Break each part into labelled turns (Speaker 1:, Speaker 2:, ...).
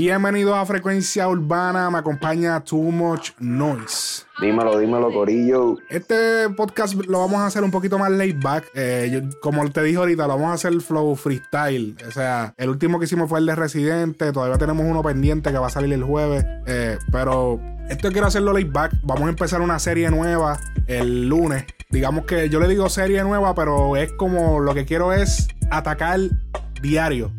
Speaker 1: Bienvenidos a Frecuencia Urbana, me acompaña Too Much Noise.
Speaker 2: Dímelo, dímelo, Corillo.
Speaker 1: Este podcast lo vamos a hacer un poquito más laid back. Eh, como te dije ahorita, lo vamos a hacer flow freestyle. O sea, el último que hicimos fue el de Residente. Todavía tenemos uno pendiente que va a salir el jueves. Eh, pero esto quiero hacerlo laid back. Vamos a empezar una serie nueva el lunes. Digamos que yo le digo serie nueva, pero es como lo que quiero es atacar diario.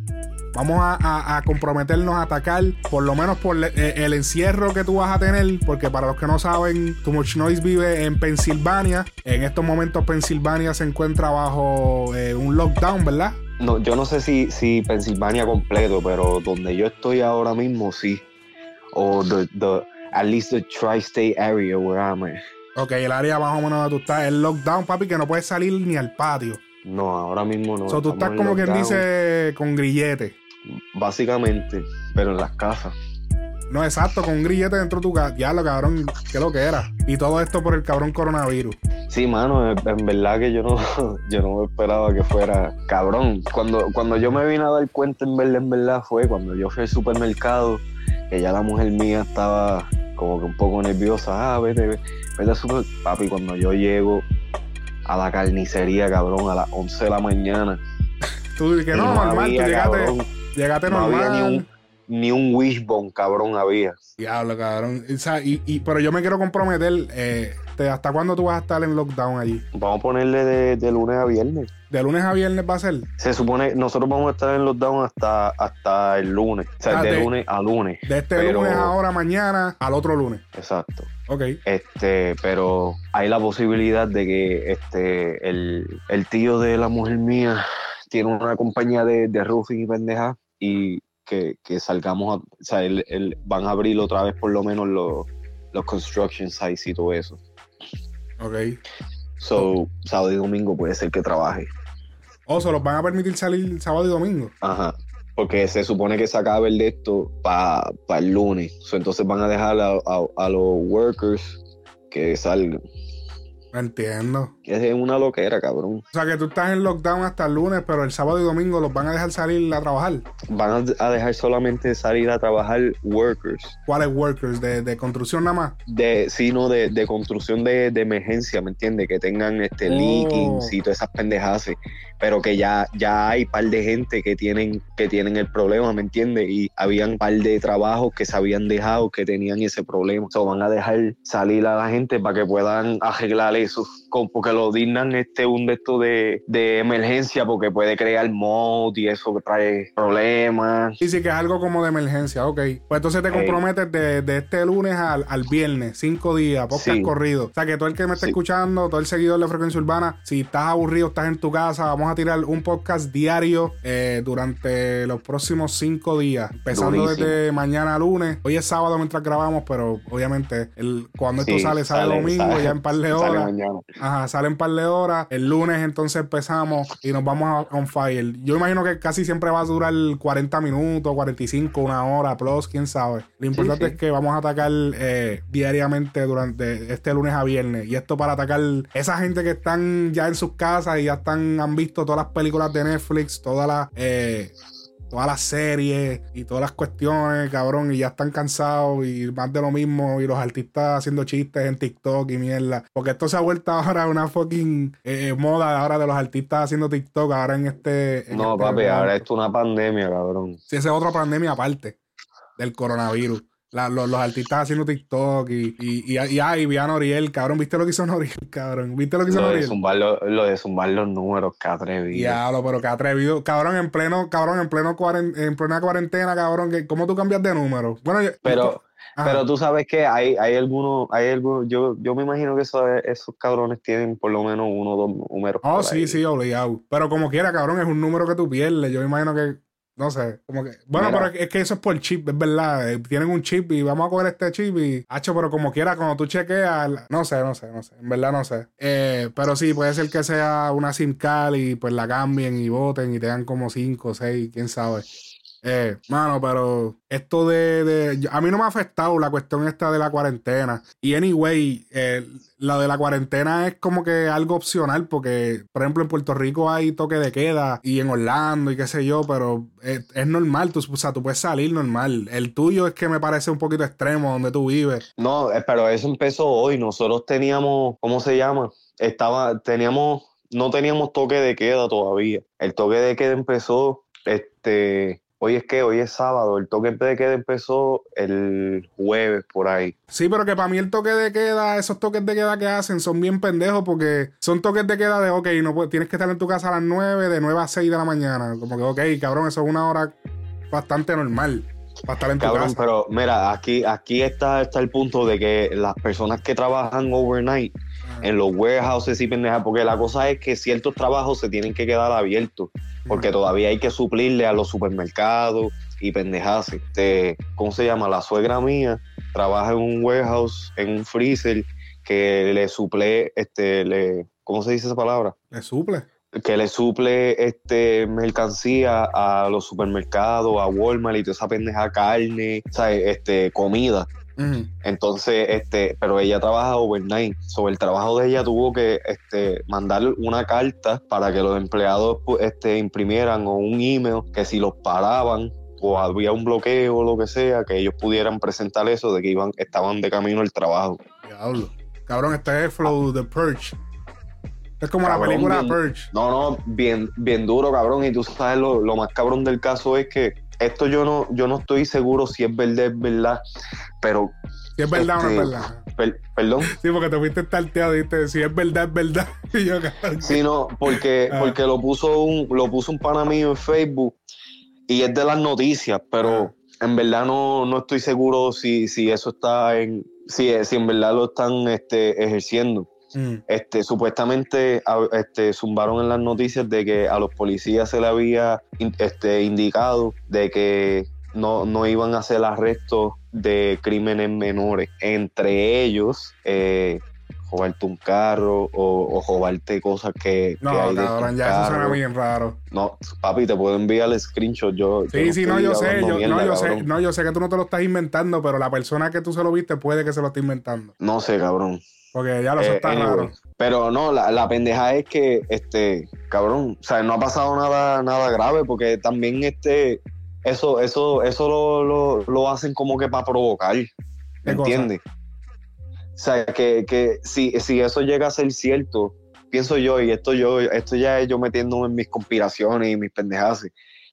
Speaker 1: Vamos a, comprometernos a atacar, por lo menos por eh, el encierro que tú vas a tener, porque para los que no saben, Too Much Noise vive en Pensilvania. En estos momentos Pensilvania se encuentra bajo eh, un lockdown, ¿verdad?
Speaker 2: No, yo no sé si, si Pensilvania completo, pero donde yo estoy ahora mismo sí. O the, the, at least the tri-state area where I'm at.
Speaker 1: Ok, el área más o menos donde tú estás, el lockdown, papi, que no puedes salir ni al patio.
Speaker 2: No, ahora mismo no.
Speaker 1: O sea, tú estás como quien dice con grillete.
Speaker 2: Básicamente, pero en las casas.
Speaker 1: No, exacto, con un grillete dentro de tu casa. Ya lo cabrón, que lo que era. Y todo esto por el cabrón coronavirus.
Speaker 2: Sí, mano, en verdad que yo no, yo no esperaba que fuera cabrón. Cuando, cuando yo me vine a dar cuenta, en verdad, en verdad, fue cuando yo fui al supermercado, que ya la mujer mía estaba como que un poco nerviosa. Ah, vete, vete, vete super... Papi, cuando yo llego a la carnicería, cabrón, a las 11 de la mañana.
Speaker 1: Tú que no, normal, tú llegaste, llegaste
Speaker 2: no
Speaker 1: normal.
Speaker 2: Había ni un, ni un wishbone, cabrón, había.
Speaker 1: Diablo, cabrón. y, y, pero yo me quiero comprometer. Eh, ¿Hasta cuándo tú vas a estar en lockdown allí?
Speaker 2: Vamos a ponerle de, de, lunes a viernes.
Speaker 1: ¿De lunes a viernes va a ser?
Speaker 2: Se supone, nosotros vamos a estar en lockdown hasta, hasta el lunes. O sea, ah, de, lunes a lunes.
Speaker 1: De este lunes ahora, mañana, al otro lunes.
Speaker 2: Exacto.
Speaker 1: Ok.
Speaker 2: Este, pero hay la posibilidad de que este, el, el tío de la mujer mía tiene una compañía de, de roofing y pendeja y que, que salgamos, a, o sea, el, van a abrir otra vez por lo menos los, los construction sites y todo eso.
Speaker 1: Ok.
Speaker 2: So, sábado y domingo puede ser que trabaje.
Speaker 1: ¿O oh, se los van a permitir salir sábado y domingo?
Speaker 2: Ajá. Porque se supone que se acaba el de esto para el lunes. entonces van a dejar a, a los workers que salgan.
Speaker 1: Entiendo.
Speaker 2: Es una loquera, cabrón.
Speaker 1: O sea, que tú estás en lockdown hasta el lunes, pero el sábado y domingo los van a dejar salir a trabajar.
Speaker 2: Van a dejar solamente salir a trabajar workers.
Speaker 1: ¿Cuáles workers? ¿De, construcción nada más?
Speaker 2: De, sí, no, de, de construcción de, emergencia, ¿me entiendes? Que tengan este oh. y todas esas pendejas. Pero que ya, ya hay par de gente que tienen, que tienen el problema, ¿me entiendes? Y habían par de trabajos que se habían dejado que tenían ese problema. O sea, van a dejar salir a la gente para que puedan arreglar eso, porque lo dignan este un de esto de, emergencia, porque puede crear mod y eso que trae problemas.
Speaker 1: Sí, sí, que es algo como de emergencia, ok. Pues entonces te comprometes de, este lunes al, viernes, cinco días, podcast corrido. O sea, que todo el que me está escuchando, todo el seguidor de Frecuencia Urbana, si estás aburrido, estás en tu casa, vamos a tirar un podcast diario eh, durante los próximos cinco días, empezando desde mañana lunes. Hoy es sábado mientras grabamos, pero obviamente el, cuando esto sale, sale, domingo, ya en par de horas. Ajá, sale en par de horas. El lunes entonces empezamos y nos vamos a on fire. Yo imagino que casi siempre va a durar 40 minutos, 45, una hora, plus, quién sabe. Lo importante es que vamos a atacar eh, diariamente durante este lunes a viernes. Y esto para atacar esa gente que están ya en sus casas y ya están, han visto todas las películas de Netflix, todas las... Eh, todas las series y todas las cuestiones, cabrón, y ya están cansados y más de lo mismo, y los artistas haciendo chistes en TikTok y mierda. Porque esto se ha vuelto ahora una fucking eh, moda ahora de los artistas haciendo TikTok ahora en este...
Speaker 2: no,
Speaker 1: este
Speaker 2: papi, ahora esto es una pandemia, cabrón.
Speaker 1: Sí, esa es otra pandemia aparte del coronavirus los, artistas haciendo TikTok y, y, y, y, vi a Noriel, cabrón. ¿Viste lo que hizo Noriel, cabrón? ¿Viste lo que hizo
Speaker 2: lo
Speaker 1: Noriel?
Speaker 2: De zumbar lo, de zumbar los números, qué atrevido.
Speaker 1: Diablo, pero qué atrevido. Cabrón, en pleno, cabrón, en pleno en plena cuarentena, cabrón. ¿Cómo tú cambias de número? Bueno,
Speaker 2: pero, pero tú sabes que hay, hay algunos, hay algunos, yo, yo me imagino que esos, esos cabrones tienen por lo menos uno o dos números.
Speaker 1: Oh, sí, sí, obligado. Pero como quiera, cabrón, es un número que tú pierdes. Yo me imagino que no sé, como que. Bueno, pero es que eso es por chip, es verdad. Eh, tienen un chip y vamos a coger este chip y. Hacho, pero como quiera, cuando tú chequeas. No sé, no sé, no sé. En verdad no sé. Eh, pero sí, puede ser que sea una SIM card y pues la cambien y voten y tengan como 5 o 6, quién sabe. Eh, mano, pero esto de, A mí no me ha afectado la cuestión esta de la cuarentena. Y anyway, eh, la de la cuarentena es como que algo opcional porque, por ejemplo, en Puerto Rico hay toque de queda y en Orlando y qué sé yo, pero es, normal, tú, o sea, tú puedes salir normal. El tuyo es que me parece un poquito extremo donde tú vives.
Speaker 2: No, eh, pero eso empezó hoy. Nosotros teníamos, ¿cómo se llama? Estaba, teníamos, no teníamos toque de queda todavía. El toque de queda empezó, este, Hoy es que hoy es sábado, el toque de queda empezó el jueves por ahí.
Speaker 1: Sí, pero que para mí el toque de queda, esos toques de queda que hacen son bien pendejos porque son toques de queda de, ok, no tienes que estar en tu casa a las 9, de 9 a 6 de la mañana. Como que, ok, cabrón, eso es una hora bastante normal. Para estar en tu cabrón,
Speaker 2: pero mira, aquí, aquí está, está el punto de que las personas que trabajan overnight en los warehouses y pendejas, porque la cosa es que ciertos trabajos se tienen que quedar abiertos, porque todavía hay que suplirle a los supermercados y pendejas. Este, ¿Cómo se llama? La suegra mía trabaja en un warehouse, en un freezer, que le suple, este, le, ¿cómo se dice esa palabra?
Speaker 1: Le suple.
Speaker 2: Que le suple este mercancía a los supermercados, a Walmart y toda esa pendeja carne, ¿sabes? Este, comida. Entonces, este, pero ella trabaja overnight. Sobre el trabajo de ella tuvo que este, mandar una carta para que los empleados este, imprimieran o un email que si los paraban o había un bloqueo o lo que sea, que ellos pudieran presentar eso de que iban, estaban de camino al trabajo.
Speaker 1: Diablo. Cabrón, este es Flow The Purge. Es como la película Purge.
Speaker 2: No, no, bien, bien duro, cabrón. Y tú sabes, lo, lo más cabrón del caso es que esto yo no, yo no estoy seguro si es verdad, es verdad, pero...
Speaker 1: Si es verdad o no es este,
Speaker 2: verdad. ¿Perdón?
Speaker 1: Sí, porque te fuiste tarteado, ¿viste? Si es verdad, es verdad.
Speaker 2: sí, no, porque, ah. porque lo puso un, lo puso un pana mío en Facebook y es de las noticias, pero ah. en verdad no, no estoy seguro si, si eso está en, si, si en verdad lo están este, ejerciendo. Mm. Este, supuestamente este, zumbaron en las noticias de que a los policías se le había este, indicado de que no, no iban a hacer arrestos de crímenes menores, entre ellos eh, robarte un carro o, robarte cosas que,
Speaker 1: no, hay cabrón, ya eso suena bien raro.
Speaker 2: No, papi, te puedo enviar el screenshot. Yo,
Speaker 1: sí, sí, no, yo sé, yo, no, yo sé, no, yo sé que tú no te lo estás inventando, pero la persona que tú se lo viste puede que se lo esté inventando.
Speaker 2: No sé, cabrón.
Speaker 1: Porque ya lo eh, está raro.
Speaker 2: Pero no, la, la, pendeja es que, este, cabrón, o sea, no ha pasado nada, nada grave, porque también este, eso, eso, eso lo, lo, lo hacen como que para provocar. ¿Me entiendes? O sea, que, que si, si eso llega a ser cierto, pienso yo, y esto yo, esto ya es yo metiéndome en mis conspiraciones y mis pendejas.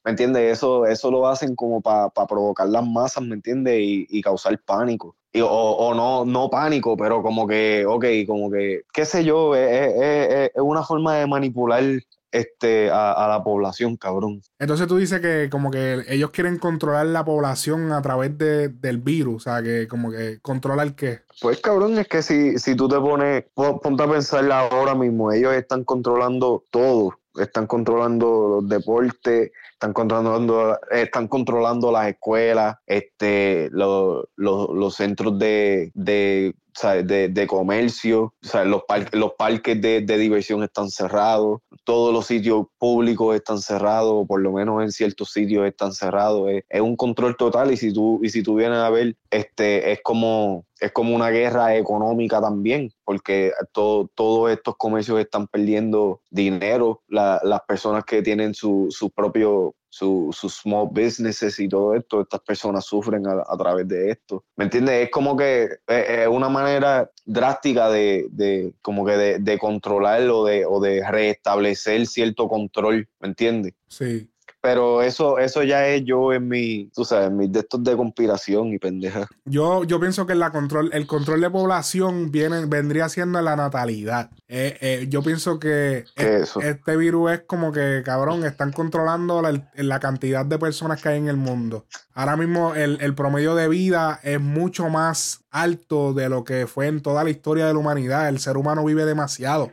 Speaker 2: ¿Me entiendes? Eso, eso lo hacen como para provocar las masas, ¿me entiendes? Y, y causar pánico o, no, no pánico, pero como que, ok, como que, qué sé yo, es, una forma de manipular este, a, la población, cabrón.
Speaker 1: Entonces tú dices que como que ellos quieren controlar la población a través del virus, o sea, que como que controlar qué.
Speaker 2: Pues cabrón, es que si, si tú te pones, ponte a pensar ahora mismo, ellos están controlando todo, están controlando los deportes, están controlando, están controlando las escuelas, este, los, los, centros de, de, de, comercio, los, parques, los parques de, diversión están cerrados, todos los sitios públicos están cerrados, o por lo menos en ciertos sitios están cerrados. Es, un control total y si tú, y si tú vienes a ver, este, es como es como una guerra económica también, porque todo, todos estos comercios están perdiendo dinero, las personas que tienen su, su propio sus small businesses y todo esto, estas personas sufren a, través de esto. ¿Me entiendes? Es como que es una manera drástica de, de como que de, de controlarlo de, o de restablecer cierto control, ¿me entiendes?
Speaker 1: Sí.
Speaker 2: Pero eso, eso ya es yo en mi, tú sabes, en mis de estos de conspiración y pendeja.
Speaker 1: Yo, yo pienso que la control, el control de población viene, vendría siendo la natalidad. Eh, eh, yo pienso que este virus es como que, cabrón, están controlando la, cantidad de personas que hay en el mundo. Ahora mismo el, el, promedio de vida es mucho más alto de lo que fue en toda la historia de la humanidad. El ser humano vive demasiado.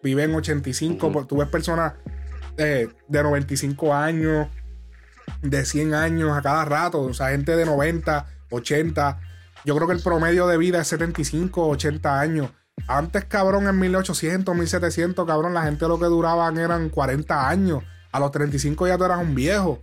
Speaker 1: Vive en 85, tú ves personas de 95 años, de 100 años a cada rato, o sea, gente de 90, 80. Yo creo que el promedio de vida es 75, 80 años. Antes, cabrón, en 1800, 1700, cabrón, la gente lo que duraban eran 40 años. A los 35 ya tú eras un viejo.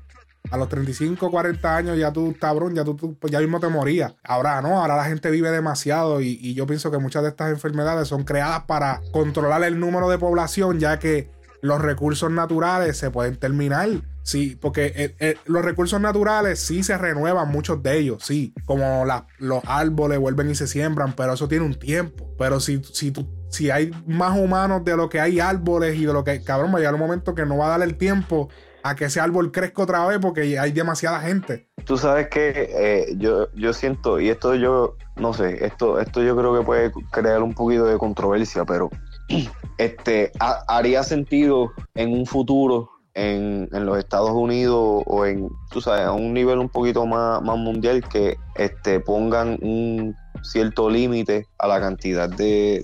Speaker 1: A los 35, 40 años ya tú, cabrón, ya tú, pues ya mismo te morías. Ahora no, ahora la gente vive demasiado y yo pienso que muchas de estas enfermedades son creadas para controlar el número de población, ya que los recursos naturales se pueden terminar. Sí, porque eh, eh, los recursos naturales sí se renuevan, muchos de ellos, sí. Como los árboles vuelven y se siembran, pero eso tiene un tiempo. Pero si, si, si hay más humanos de lo que hay árboles y de lo que, cabrón, va a llegar un momento que no va a dar el tiempo a que ese árbol crezca otra vez porque hay demasiada gente.
Speaker 2: Tú sabes que eh, yo, yo siento, y esto yo, no sé, esto, esto yo creo que puede crear un poquito de controversia, pero este, haría sentido en un futuro en, los Estados Unidos o en, tú sabes, a un nivel un poquito más, más mundial que este, pongan un cierto límite a la cantidad de,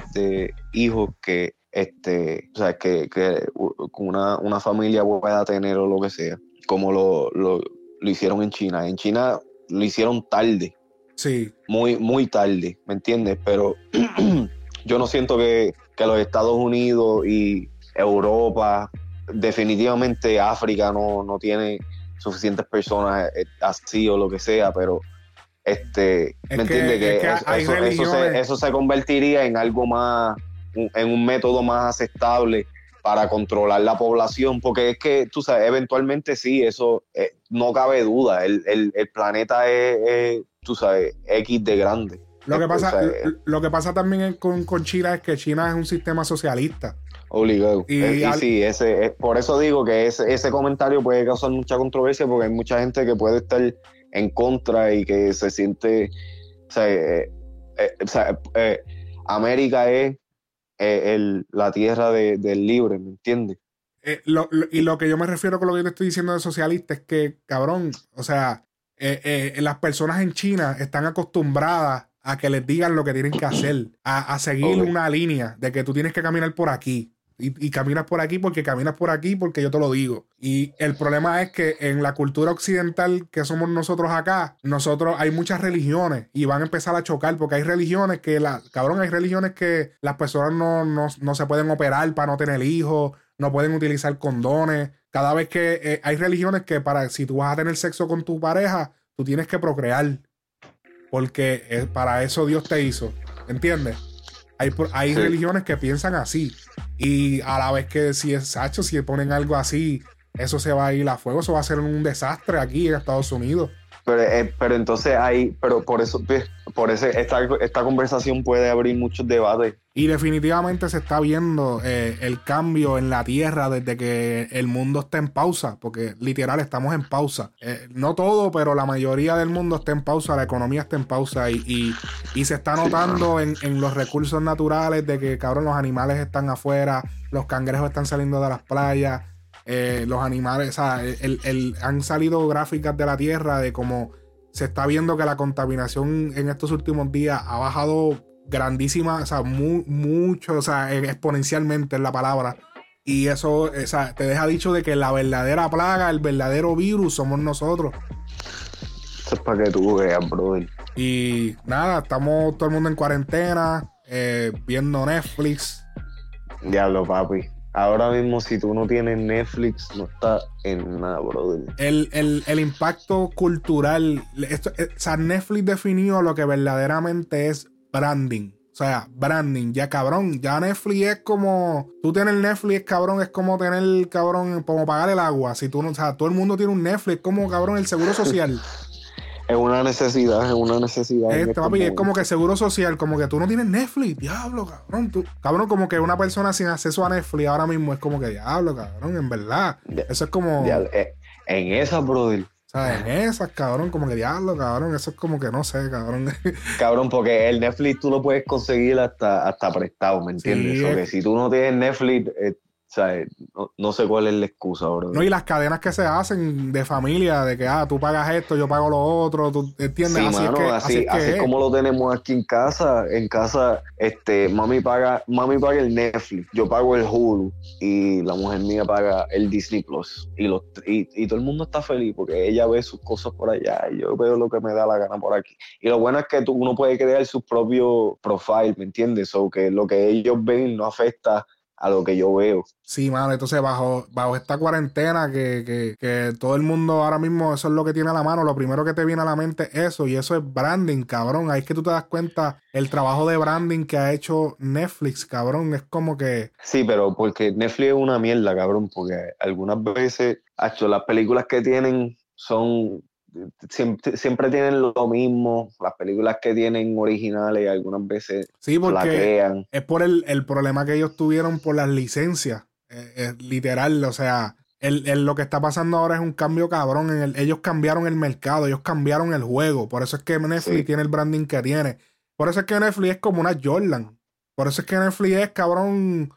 Speaker 2: hijos que este, o sea, que, una, una, familia pueda tener o lo que sea, como lo, lo, lo, hicieron en China. En China lo hicieron tarde.
Speaker 1: Sí.
Speaker 2: Muy, muy tarde, ¿me entiendes? Pero yo no siento que, que los Estados Unidos y Europa, definitivamente África no, no tiene suficientes personas eh, así o lo que sea, pero este, ¿me entiendes? Que, eso, se, convertiría en algo más, en un método más aceptable para controlar la población, porque es que, tú sabes, eventualmente sí, eso eh, no cabe duda, el, planeta es, tú sabes, X de grande.
Speaker 1: Lo que pasa, lo que pasa también con, con, China es que China es un sistema socialista.
Speaker 2: Obligado. Y, sí, ese, eh, por eso digo que ese, ese comentario puede causar mucha controversia porque hay mucha gente que puede estar en contra y que se siente. O sea, eh, eh, América es el, la tierra del libre, ¿me entiendes?
Speaker 1: y lo que yo me refiero con lo que te estoy diciendo de socialista es que, cabrón, o sea, las personas en China están acostumbradas a que les digan lo que tienen que hacer, a, seguir una línea de que tú tienes que caminar por aquí. Y, caminas por aquí porque caminas por aquí porque yo te lo digo. Y el problema es que en la cultura occidental que somos nosotros acá, nosotros hay muchas religiones y van a empezar a chocar porque hay religiones que, la, cabrón, hay religiones que las personas no, no, se pueden operar para no tener hijos, no pueden utilizar condones. Cada vez que eh, hay religiones que para si tú vas a tener sexo con tu pareja, tú tienes que procrear porque eh, para eso Dios te hizo. ¿Entiendes? Hay, hay religiones que piensan así. Y a la vez que si es sacho, si ponen algo así, eso se va a ir a fuego, eso va a ser un desastre aquí en Estados Unidos.
Speaker 2: Pero, eh, pero entonces hay, pero por eso, pues, por eso esta, esta conversación puede abrir muchos debates.
Speaker 1: Y definitivamente se está viendo eh, el cambio en la Tierra desde que el mundo está en pausa, porque literal estamos en pausa. Eh, no todo, pero la mayoría del mundo está en pausa, la economía está en pausa y, y, se está notando en, en, los recursos naturales de que, cabrón, los animales están afuera, los cangrejos están saliendo de las playas eh, los animales, o sea, el, han salido gráficas de la Tierra de cómo se está viendo que la contaminación en estos últimos días ha bajado grandísima, o sea, mucho, o sea, exponencialmente es la palabra. Y eso, o sea, te deja dicho de que la verdadera plaga, el verdadero virus somos nosotros.
Speaker 2: Eso es para que tú veas, brother.
Speaker 1: Y nada, estamos todo el mundo en cuarentena, eh, viendo Netflix.
Speaker 2: Diablo, papi. Ahora mismo, si tú no tienes Netflix, no está en nada, brother.
Speaker 1: El, impacto cultural. Esto, eh, o sea, Netflix definió lo que verdaderamente es branding. O sea, branding. Ya cabrón, ya Netflix es como. Tú tienes Netflix, cabrón, es como tener, cabrón, como pagar el agua. Si tú no, o sea, todo el mundo tiene un Netflix, como cabrón, el seguro social.
Speaker 2: Es una necesidad, es una necesidad.
Speaker 1: Este, papi, es como que seguro social, como que tú no tienes Netflix, diablo, cabrón. Tú, cabrón, como que una persona sin acceso a Netflix ahora mismo es como que diablo, cabrón, en verdad. Eso es como.
Speaker 2: Eh, en esa, brother.
Speaker 1: O sea, en esas, cabrón, como que diablo, cabrón, eso es como que no sé, cabrón.
Speaker 2: Cabrón, porque el Netflix tú lo puedes conseguir hasta, hasta prestado, ¿me entiendes? o que si tú no tienes Netflix, eh, sea, no, sé cuál es la excusa, bro.
Speaker 1: No, y las cadenas que se hacen de familia, de que, ah, tú pagas esto, yo pago lo otro, ¿tú entiendes?
Speaker 2: así, es que, así, así, como lo tenemos aquí en casa. En casa, este, mami paga, mami paga el Netflix, yo pago el Hulu y la mujer mía paga el Disney Plus. Y, los, y, todo el mundo está feliz porque ella ve sus cosas por allá y yo veo lo que me da la gana por aquí. Y lo bueno es que tú, uno puede crear su propio profile, ¿me entiendes? O que lo que ellos ven no afecta a lo que yo veo.
Speaker 1: Sí, mano, entonces bajo, bajo esta cuarentena que, que, que, todo el mundo ahora mismo eso es lo que tiene a la mano, lo primero que te viene a la mente es eso y eso es branding, cabrón. Ahí es que tú te das cuenta el trabajo de branding que ha hecho Netflix, cabrón, es como que...
Speaker 2: Sí, pero porque Netflix es una mierda, cabrón, porque algunas veces, hecho las películas que tienen son siempre, tienen lo mismo. Las películas que tienen originales algunas veces
Speaker 1: sí, porque Es por el, problema que ellos tuvieron por las licencias. Eh, literal, o sea, el, lo que está pasando ahora es un cambio cabrón. En el, ellos cambiaron el mercado, ellos cambiaron el juego. Por eso es que Netflix tiene el branding que tiene. Por eso es que Netflix es como una Jordan. Por eso es que Netflix es cabrón.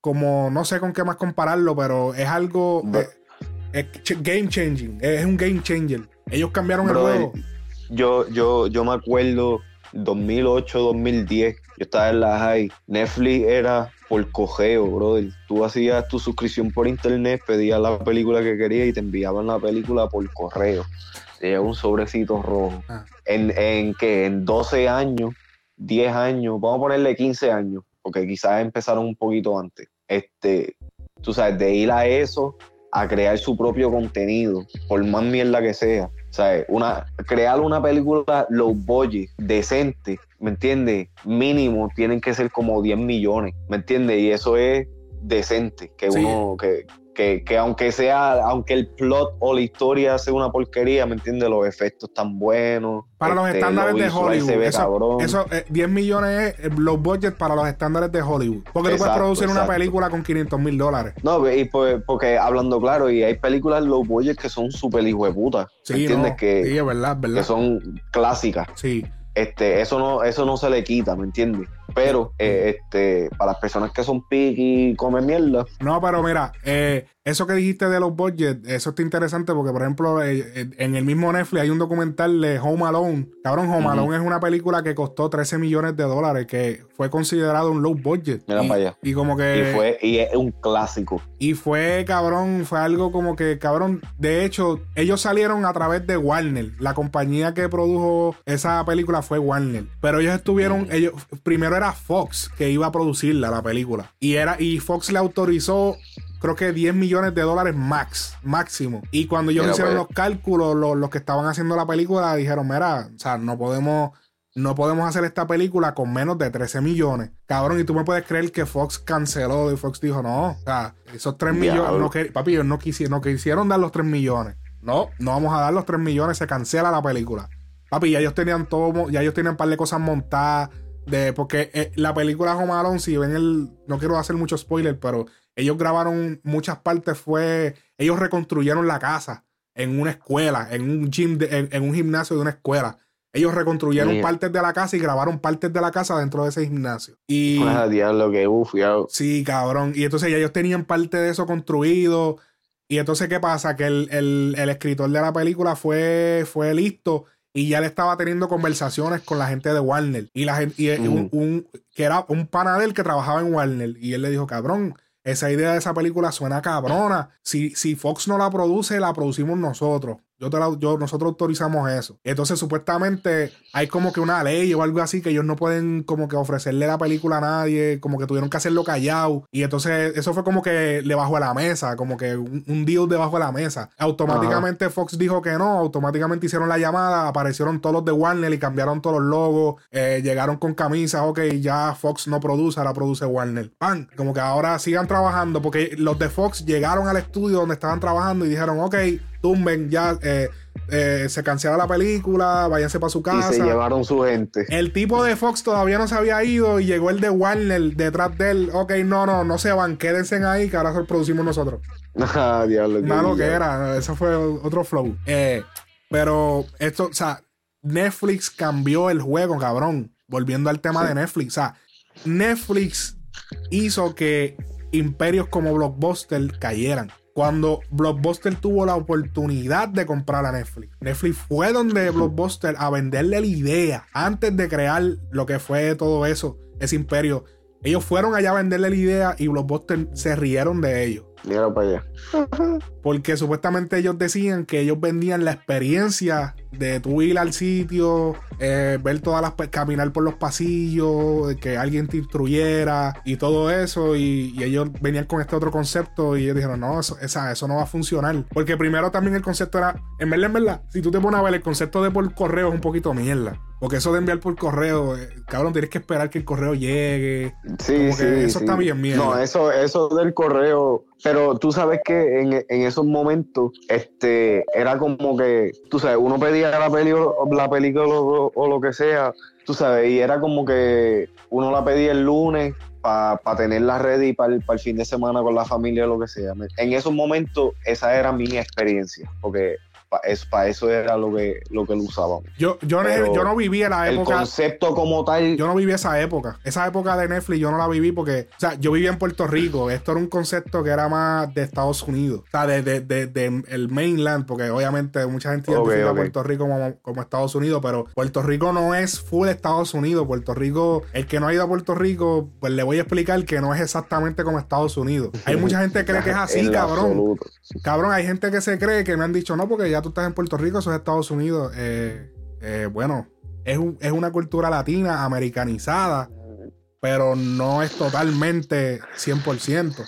Speaker 1: Como no sé con qué más compararlo, pero es algo. es game changing. Es un game changer. Ellos cambiaron el juego.
Speaker 2: Yo, yo, yo me acuerdo 2008, 2010, yo estaba en la high. Netflix era por cogeo, brother. Tú hacías tu suscripción por internet, pedías la película que querías y te enviaban la película por correo. Te un sobrecito rojo. Ah. En, en que en 12 años, 10 años, vamos a ponerle 15 años, porque quizás empezaron un poquito antes. Este, tú sabes, de ir a eso a crear su propio contenido, por más mierda que sea. O sea, una, crear una película low budget, decente, ¿me entiendes? Mínimo tienen que ser como 10 millones, ¿me entiendes? Y eso es decente, que uno, que, que, aunque sea, aunque el plot o la historia sea una porquería, ¿me entiendes? Los efectos tan buenos.
Speaker 1: Para los este, estándares de Hollywood. eso, 10 eh, millones es los budgets para los estándares de Hollywood. Porque tú puedes producir una película con 500 mil dólares.
Speaker 2: No, y pues, porque hablando claro, y hay películas low budget que son súper hijo de puta. Sí, ¿Entiendes? que,
Speaker 1: sí, es verdad, verdad.
Speaker 2: Que son clásicas.
Speaker 1: Sí.
Speaker 2: Este, eso no, eso no se le quita, ¿me entiendes? Pero eh, este, para las personas que son piqui y comen mierda.
Speaker 1: No, pero mira, eh, eso que dijiste de los budgets, eso está interesante porque, por ejemplo, eh, eh, en el mismo Netflix hay un documental de Home Alone. Cabrón, Home Alone es una película que costó 13 millones de dólares, que fue considerado un low budget.
Speaker 2: Mira
Speaker 1: y,
Speaker 2: para allá.
Speaker 1: Y como que.
Speaker 2: Y fue, y es un clásico.
Speaker 1: Y fue, cabrón, fue algo como que, cabrón. De hecho, ellos salieron a través de Warner. La compañía que produjo esa película fue Warner. Pero ellos estuvieron, ellos, primero era Fox que iba a producirla, la película. Y era, y Fox le autorizó creo que 10 millones de dólares max, máximo. Y cuando ellos hicieron pues. los cálculos, los, que estaban haciendo la película dijeron, mira, o sea, no podemos, no podemos hacer esta película con menos de 13 millones. Cabrón, y tú me puedes creer que Fox canceló y Fox dijo, no, o sea, esos 3 millones, no, que, papi, ellos no quisieron, no quisieron dar los 3 millones. No, no vamos a dar los 3 millones, se cancela la película. Papi, ya ellos tenían todo, ya ellos tenían un par de cosas montadas. De, porque eh, la película Home Alone, si ven el. No quiero hacer mucho spoiler, pero ellos grabaron muchas partes, fue. Ellos reconstruyeron la casa en una escuela, en un gym, en, un gimnasio de una escuela. Ellos reconstruyeron partes de la casa y grabaron partes de la casa dentro de ese gimnasio. Y.
Speaker 2: Ah, diablo, que
Speaker 1: Sí, cabrón. Y entonces ya ellos tenían parte de eso construido. Y entonces, ¿qué pasa? Que el, escritor de la película fue, fue listo y ya le estaba teniendo conversaciones con la gente de Warner. Y la gente, y un, que era un panadel que trabajaba en Warner. Y él le dijo, cabrón, esa idea de esa película suena cabrona. Si, si Fox no la produce, la producimos nosotros. Yo te yo, nosotros autorizamos eso. Entonces, supuestamente, hay como que una ley o algo así que ellos no pueden como que ofrecerle la película a nadie, como que tuvieron que hacerlo callado. Y entonces, eso fue como que le bajó a la mesa, como que un, deal debajo de la mesa. Automáticamente Fox dijo que no, automáticamente hicieron la llamada, aparecieron todos los de Warner y cambiaron todos los logos, eh, llegaron con camisas, ok, ya Fox no produce, ahora produce Warner. Pan, como que ahora sigan trabajando, porque los de Fox llegaron al estudio donde estaban trabajando y dijeron, ok, tumben ya. Eh, eh, se cancela la película, váyanse para su casa.
Speaker 2: Y se llevaron su gente.
Speaker 1: El tipo de Fox todavía no se había ido y llegó el de Warner detrás de él. Ok, no, no, no se van, quédense ahí que ahora lo producimos nosotros.
Speaker 2: Ah, diablo.
Speaker 1: Malo que era, eso fue otro flow. Eh, pero esto, o sea, Netflix cambió el juego, cabrón. Volviendo al tema de Netflix. O sea, Netflix hizo que imperios como Blockbuster cayeran cuando Blockbuster tuvo la oportunidad de comprar a Netflix. Netflix fue donde Blockbuster a venderle la idea antes de crear lo que fue todo eso, ese imperio. Ellos fueron allá a venderle la idea y Blockbuster se rieron de ellos.
Speaker 2: Mira para allá.
Speaker 1: Porque supuestamente ellos decían que ellos vendían la experiencia de tú ir al sitio, eh, ver todas las, caminar por los pasillos, que alguien te instruyera y todo eso. Y, ellos venían con este otro concepto y ellos dijeron, no, eso, eso no va a funcionar. Porque primero también el concepto era, en verdad, en verdad, si tú te pones a ver el concepto de por correo es un poquito mierda. Porque eso de enviar por correo, eh, cabrón, tienes que esperar que el correo llegue.
Speaker 2: Sí, sí.
Speaker 1: Eso está bien mierda.
Speaker 2: No, eso, eso del correo. Pero tú sabes que en, esos momentos, este, era como que, tú sabes, uno pedía la, la película o, lo que sea, tú sabes, y era como que uno la pedía el lunes para pa tenerla ready para el, el fin de semana con la familia o lo que sea. En esos momentos, esa era mi experiencia, porque para eso era lo que, lo que lo usábamos.
Speaker 1: Yo, yo, yo no vivía la época.
Speaker 2: El concepto como tal.
Speaker 1: Yo no viví esa época. Esa época de Netflix yo no la viví porque, o sea, yo vivía en Puerto Rico. Esto era un concepto que era más de Estados Unidos. O sea, de, de, de, el mainland, porque obviamente mucha gente identifica Puerto Rico como, como, Estados Unidos, pero Puerto Rico no es full Estados Unidos. Puerto Rico, el que no ha ido a Puerto Rico, pues le voy a explicar que no es exactamente como Estados Unidos. Hay mucha gente que cree que es así, cabrón. Cabrón, hay gente que se cree que me han dicho, no, porque ya tú estás en Puerto Rico, eso es Estados Unidos. Eh, eh, bueno, es, es una cultura latina, americanizada, pero no es totalmente 100%.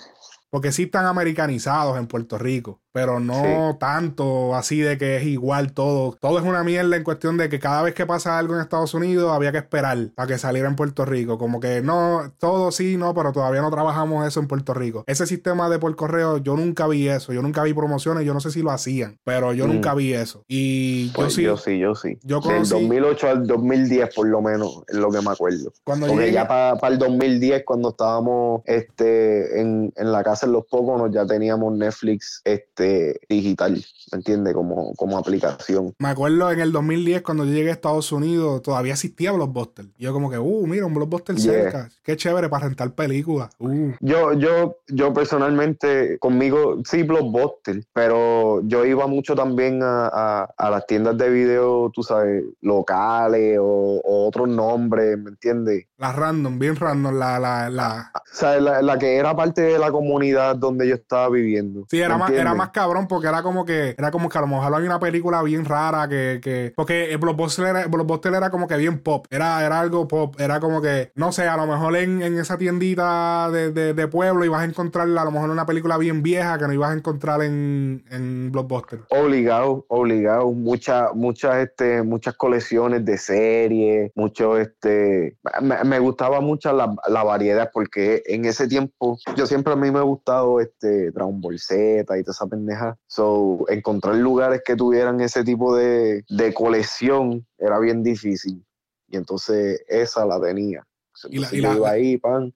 Speaker 1: Porque sí están americanizados en Puerto Rico pero no tanto así de que es igual todo. Todo es una mierda en cuestión de que cada vez que pasa algo en Estados Unidos había que esperar para que saliera en Puerto Rico. Como que no, todo sí, no, pero todavía no trabajamos eso en Puerto Rico. Ese sistema de por correo, yo nunca vi eso. Yo nunca vi promociones, yo no sé si lo hacían, pero yo mm. nunca vi eso. Y yo
Speaker 2: pues
Speaker 1: sí.
Speaker 2: Yo sí, yo sí. Yo Del 2008 al 2010, por lo menos, es lo que me acuerdo. Cuando Porque ya para el 2010, cuando estábamos este, en, en la casa en Los Pocos, ya teníamos Netflix. Este, este, digital, ¿me entiendes? Como, como aplicación.
Speaker 1: Me acuerdo en el 2010 cuando yo llegué a Estados Unidos, todavía existía Blockbuster. Yo como que, uh, mira, un Blockbuster cerca. Qué chévere para rentar películas. Uh.
Speaker 2: Yo, yo, yo personalmente, conmigo, sí, Blockbuster, pero yo iba mucho también a, las tiendas de video, tú sabes, locales o, otros nombres, ¿me entiendes?
Speaker 1: La random, bien random, la, la, la...
Speaker 2: O sea, la, que era parte de la comunidad donde yo estaba viviendo.
Speaker 1: Sí, era más, era más cabrón porque era como que era como que a lo mejor había una película bien rara que, que porque el blockbuster era, blockbuster era como que bien pop, era, era algo pop, era como que, no sé, a lo mejor en, en esa tiendita de, de, pueblo ibas a encontrar a lo mejor una película bien vieja que no ibas a encontrar en, en blockbuster.
Speaker 2: Obligado, obligado, muchas, muchas, este, muchas colecciones de series, mucho, este, me, gustaba mucho la, la, variedad porque en ese tiempo, yo siempre a mí me ha gustado este Dragon Ball Z y toda esa So, encontrar lugares que tuvieran ese tipo de, colección era bien difícil. Y entonces esa la tenía. y la, iba ahí, pan,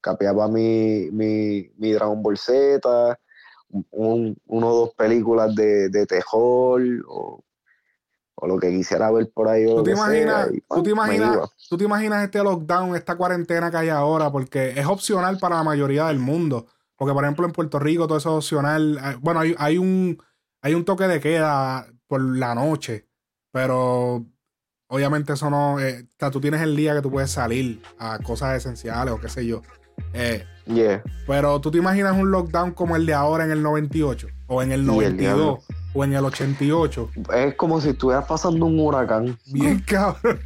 Speaker 2: capeaba mi, mi, mi Dragon Ball Z, un, uno o dos películas de, de terror o, lo que quisiera ver por ahí.
Speaker 1: ¿Tú te, imaginas, ¿tú, te imaginas, ¿Tú te imaginas este lockdown, esta cuarentena que hay ahora? Porque es opcional para la mayoría del mundo. Porque, por ejemplo, en Puerto Rico todo eso es opcional. Ah, bueno, hay, un, hay un toque de queda por la noche, pero obviamente eso no... Eh, o sea, tú tienes el día que tú puedes salir a cosas esenciales o qué sé yo. Eh, Pero tú te imaginas un lockdown como el de ahora en el 98 o en el 92 o en el 88.
Speaker 2: Es como si estuvieras pasando un huracán.
Speaker 1: Bien, cabrón.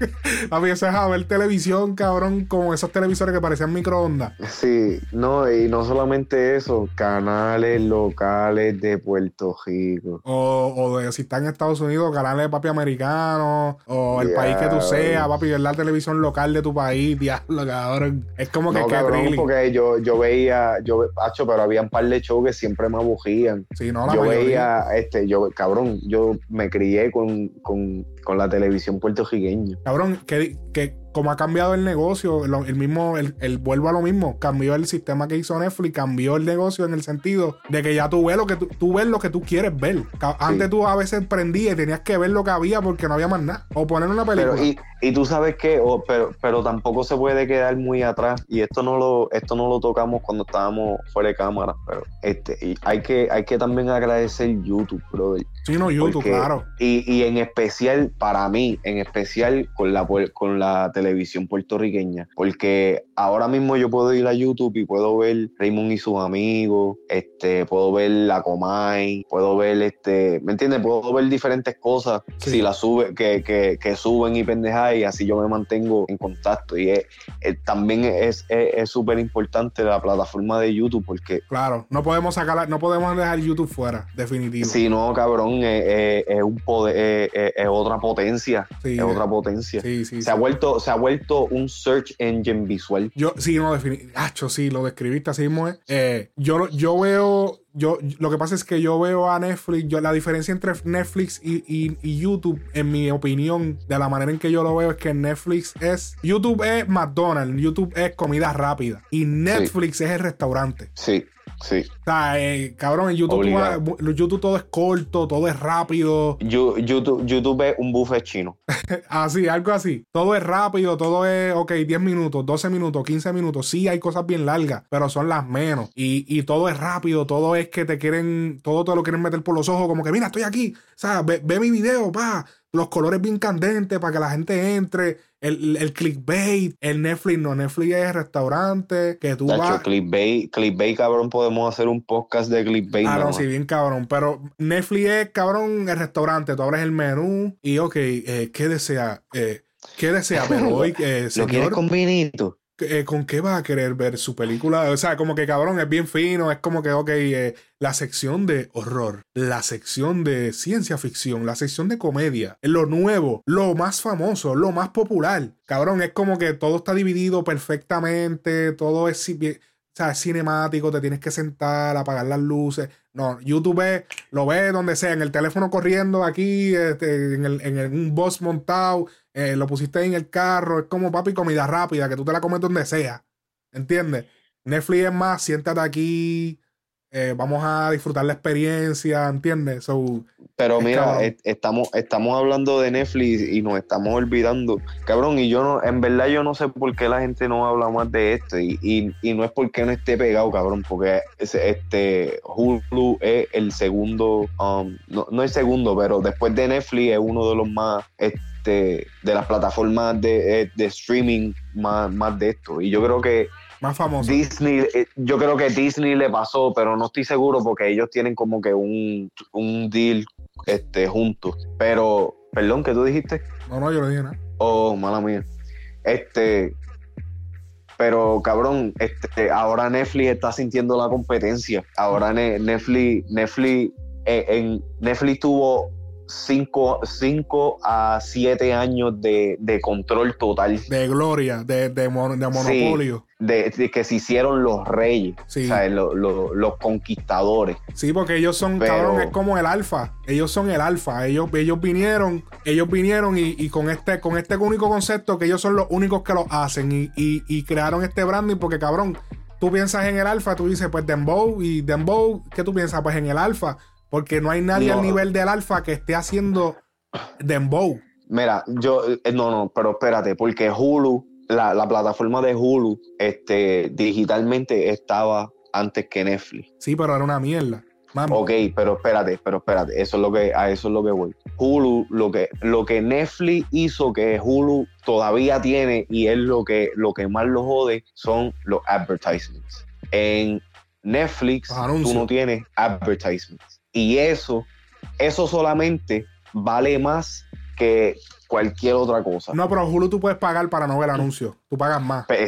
Speaker 1: A veces a ver televisión, cabrón, como esos televisores que parecían microondas.
Speaker 2: Sí, no, y no solamente eso, canales locales de Puerto Rico.
Speaker 1: O, o de si está en Estados Unidos, canales de papi americano, o el país que tú seas, papi, ver la televisión local de tu país, diablo, cabrón. Es como que
Speaker 2: no, cabrón, porque yo, yo veía, yo, hacho, pero había un par de shows que siempre me aburrían.
Speaker 1: Sí, no, la
Speaker 2: yo veía, este, yo cabrón, yo me crié con, con, con la televisión puertorriqueña.
Speaker 1: Cabrón, que, que como ha cambiado el negocio, el mismo, el, vuelvo a lo mismo, cambió el sistema que hizo Netflix, cambió el negocio en el sentido de que ya tú ves lo que tú, ves lo que tú quieres ver. Antes tú a veces prendías y tenías que ver lo que había porque no había más nada. O poner una película.
Speaker 2: y, y, tú sabes que, pero, pero tampoco se puede quedar muy atrás. Y esto no lo, esto no lo tocamos cuando estábamos fuera de cámara, pero este, y hay que, hay que también agradecer YouTube, brother.
Speaker 1: Sí, no, YouTube, claro.
Speaker 2: Y, y en especial, para mí, en especial con la con la televisión televisión puertorriqueña, porque ahora mismo yo puedo ir a YouTube y puedo ver Raymond y sus amigos, este, puedo ver la Comay, puedo ver este, ¿me entiendes? Puedo ver diferentes cosas si las sube, que, que, que, suben y pendejas y así yo me mantengo en contacto. Y también es súper importante la plataforma de YouTube porque...
Speaker 1: Claro, no podemos sacar, no podemos dejar YouTube fuera, definitivo.
Speaker 2: Sí, no, cabrón, es un poder, es otra potencia, es otra potencia.
Speaker 1: Sí, sí,
Speaker 2: se ha vuelto, se ha vuelto un search engine visual.
Speaker 1: Yo, sí, no, definitivamente, sí, lo describiste así mismo. Eh, yo, yo veo yo, lo que pasa es que yo veo a Netflix, yo, la diferencia entre Netflix y, YouTube, en mi opinión, de la manera en que yo lo veo, es que Netflix es, YouTube es McDonald's, YouTube es comida rápida y Netflix es el restaurante.
Speaker 2: Sí. Sí.
Speaker 1: O sea, eh, cabrón, en YouTube, YouTube todo es corto, todo es rápido.
Speaker 2: YouTube, YouTube es un buffet chino.
Speaker 1: así, algo así. Todo es rápido, todo es, ok, 10 minutos, 12 minutos, 15 minutos. Sí, hay cosas bien largas, pero son las menos. Y, y todo es rápido, todo es que te quieren, todo te lo quieren meter por los ojos, como que mira, estoy aquí. O sea, ve, ve mi video, pa los colores bien candentes para que la gente entre, el, el clickbait, el Netflix, no, Netflix es restaurante, que tú vas...
Speaker 2: Clickbait, clickbait, cabrón, podemos hacer un podcast de clickbait.
Speaker 1: Ah, no, sí, bien cabrón, pero Netflix es, cabrón, el restaurante, tú abres el menú y, ok, eh, ¿qué desea? Eh, ¿Qué desea Pero hoy, eh,
Speaker 2: señor? ¿Lo quieres con vinito?
Speaker 1: Eh, ¿con qué va a querer ver su película? O sea, como que cabrón, es bien fino, es como que, ok, eh, la sección de horror, la sección de ciencia ficción, la sección de comedia, lo nuevo, lo más famoso, lo más popular. Cabrón, es como que todo está dividido perfectamente, todo es, o sea, es cinemático, te tienes que sentar, apagar las luces. No, YouTube lo ves donde sea, en el teléfono corriendo aquí, este, en, el, en un bus montado eh, lo pusiste en el carro, es como papi comida rápida, que tú te la comes donde sea. ¿Entiendes? Netflix es más, siéntate aquí, eh, vamos a disfrutar la experiencia, ¿entiendes?
Speaker 2: Pero mira, estamos, estamos hablando de Netflix y nos estamos olvidando, cabrón, y yo no, en verdad yo no sé por qué la gente no habla más de esto, y, no es porque no esté pegado, cabrón, porque este Hulu es el segundo, um, no, no el segundo, pero después de Netflix es uno de los más... Este, de las plataformas de, de streaming más, más, de esto. Y yo creo que
Speaker 1: más famoso.
Speaker 2: Disney, eh, yo creo que Disney le pasó, pero no estoy seguro porque ellos tienen como que un, un deal este, juntos. Pero, perdón, ¿qué tú dijiste?
Speaker 1: No, no, yo no dije nada.
Speaker 2: Oh, mala mía. Este, pero cabrón, este, ahora Netflix está sintiendo la competencia. Ahora Netflix, Netflix, eh, en Netflix tuvo 5 a 7 años de, control total.
Speaker 1: De gloria, de, de, monopolio.
Speaker 2: de, que se hicieron los reyes, los conquistadores.
Speaker 1: Sí, porque ellos son, cabrón, es como el alfa. Ellos son el alfa. Ellos, ellos vinieron, ellos vinieron y, con este con este único concepto que ellos son los únicos que lo hacen y, y crearon este branding porque, cabrón, tú piensas en el alfa, tú dices, pues Dembow y Dembow, ¿qué tú piensas? Pues en el alfa porque no hay nadie al nivel del alfa que esté haciendo Dembow.
Speaker 2: Mira, yo, eh, no, no, pero espérate, porque Hulu, la, plataforma de Hulu, este, digitalmente estaba antes que Netflix.
Speaker 1: Sí, pero era una mierda.
Speaker 2: Ok, pero espérate, pero espérate, eso es lo que, a eso es lo que voy. Hulu, lo que, lo que Netflix hizo que Hulu todavía tiene y es lo que, lo que más lo jode son los advertisements. En Netflix tú no tienes advertisements. Y eso, eso solamente vale más que cualquier otra cosa.
Speaker 1: No, pero Hulu tú puedes pagar para no ver anuncios. Tú pagas más.
Speaker 2: Pero,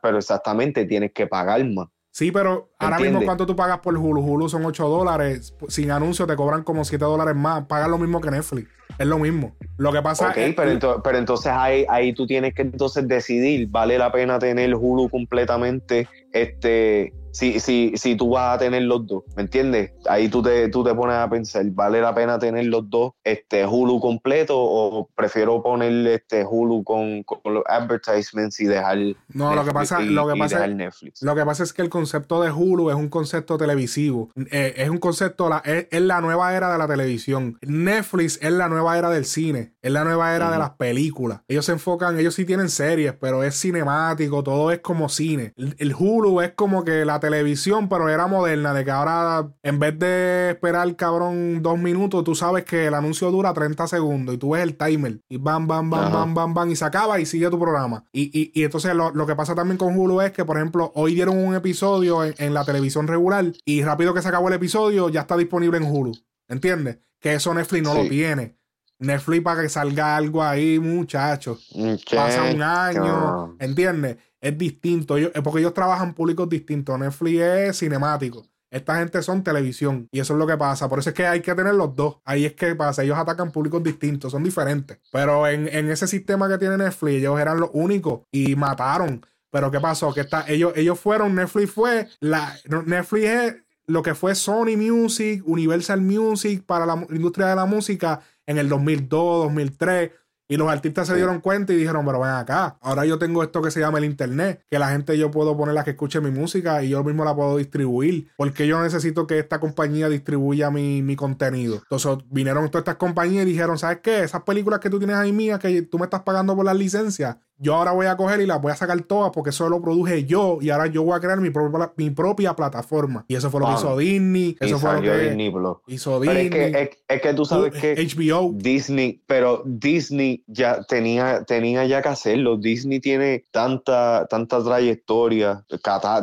Speaker 2: pero, exactamente tienes que pagar más.
Speaker 1: Sí, pero ahora mismo cuánto tú pagas por Hulu. Hulu son 8 dólares. Sin anuncio te cobran como 7 dólares más. Pagas lo mismo que Netflix. Es lo mismo. Lo que pasa
Speaker 2: es pero, pero entonces ahí, ahí tú tienes que entonces decidir, ¿vale la pena tener Hulu completamente este si, si, si tú vas a tener los dos, ¿me entiendes? Ahí tú te, tú te pones a pensar, ¿vale la pena tener los dos, este Hulu completo o prefiero poner este Hulu con, los advertisements y dejar
Speaker 1: No, lo que pasa, lo que pasa
Speaker 2: Netflix.
Speaker 1: Lo que pasa es que el concepto de Hulu es un concepto televisivo, eh, es un concepto, la, es, la nueva era de la televisión. Netflix es la nueva era del cine, es la nueva era de las películas. Ellos se enfocan, ellos sí tienen series, pero es cinemático, todo es como cine. el Hulu es como que la la televisión, pero era moderna, de que ahora en vez de esperar, cabrón, dos minutos, tú sabes que el anuncio dura 30 segundos y tú ves el timer y bam, bam, bam, bam, bam, bam, y se acaba y sigue tu programa. Y, y, y entonces lo, lo, que pasa también con Hulu es que, por ejemplo, hoy dieron un episodio en, en la televisión regular y rápido que se acabó el episodio ya está disponible en Hulu. ¿Entiendes? Que eso Netflix no lo tiene. Netflix para que salga algo ahí, muchachos. Pasa un año, ¿entiendes? Es distinto, ellos, porque ellos trabajan públicos distintos. Netflix es cinemático. Esta gente son televisión y eso es lo que pasa. Por eso es que hay que tener los dos. Ahí es que pasa. Ellos atacan públicos distintos, son diferentes. Pero en, en ese sistema que tiene Netflix, ellos eran los únicos y mataron. Pero ¿qué pasó? Que está, ellos, ellos fueron, Netflix fue, la, Netflix es lo que fue Sony Music, Universal Music para la industria de la música en el 2002, 2003. Y los artistas se dieron cuenta y dijeron, pero ven acá, ahora yo tengo esto que se llama el Internet, que la gente yo puedo ponerla que escuche mi música y yo mismo la puedo distribuir, porque yo necesito que esta compañía distribuya mi, mi contenido. Entonces vinieron todas estas compañías y dijeron, ¿sabes qué? Esas películas que tú tienes ahí mías, que tú me estás pagando por las licencias, yo ahora voy a coger y las voy a sacar todas porque eso lo produje yo y ahora yo voy a crear mi propia, mi propia plataforma. Y eso fue lo que hizo Disney. Eso fue lo que
Speaker 2: Disney,
Speaker 1: hizo Disney.
Speaker 2: Es que, es, que, tú sabes que
Speaker 1: HBO.
Speaker 2: Disney, pero Disney ya tenía, tenía ya que hacerlo. Disney tiene tanta, tanta trayectoria,